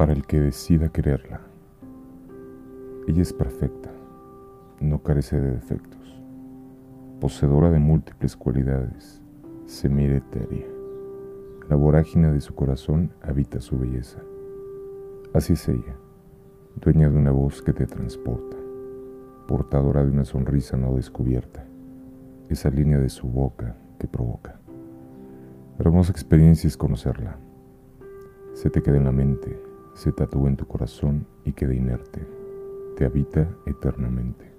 para el que decida quererla. Ella es perfecta, no carece de defectos, poseedora de múltiples cualidades, se mira etérea. La vorágine de su corazón habita su belleza. Así es ella, dueña de una voz que te transporta, portadora de una sonrisa no descubierta, esa línea de su boca que provoca. Hermosa experiencia es conocerla. Se te queda en la mente, se tatúa en tu corazón y queda inerte, te habita eternamente.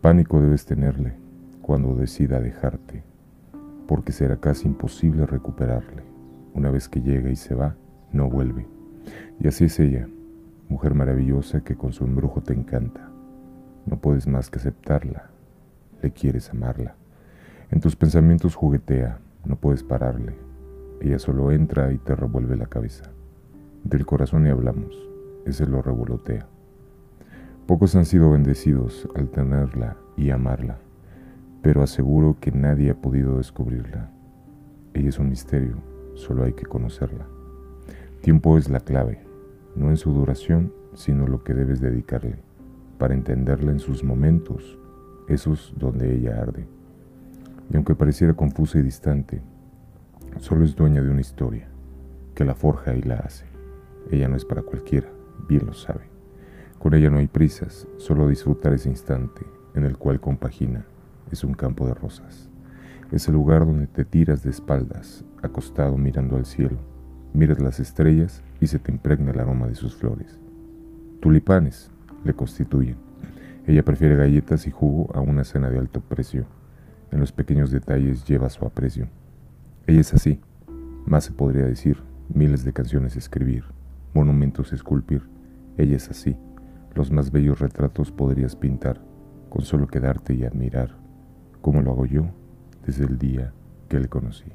Pánico debes tenerle cuando decida dejarte, porque será casi imposible recuperarle. Una vez que llega y se va, no vuelve. Y así es ella, mujer maravillosa que con su embrujo te encanta. No puedes más que aceptarla, le quieres amarla. En tus pensamientos juguetea, no puedes pararle. Ella solo entra y te revuelve la cabeza. Del corazón y hablamos, ese lo revolotea. Pocos han sido bendecidos al tenerla y amarla, pero aseguro que nadie ha podido descubrirla. Ella es un misterio, solo hay que conocerla. Tiempo es la clave, no en su duración, sino lo que debes dedicarle, para entenderla en sus momentos, esos donde ella arde. Y aunque pareciera confusa y distante, solo es dueña de una historia, que la forja y la hace. Ella no es para cualquiera, bien lo sabe. Con ella no hay prisas, solo disfrutar ese instante en el cual compagina. Es un campo de rosas. Es el lugar donde te tiras de espaldas, acostado mirando al cielo. Miras las estrellas y se te impregna el aroma de sus flores. Tulipanes le constituyen. Ella prefiere galletas y jugo a una cena de alto precio. En los pequeños detalles lleva su aprecio. Ella es así, más se podría decir, miles de canciones escribir, monumentos esculpir. Ella es así. Los más bellos retratos podrías pintar, con solo quedarte y admirar, como lo hago yo desde el día que le conocí.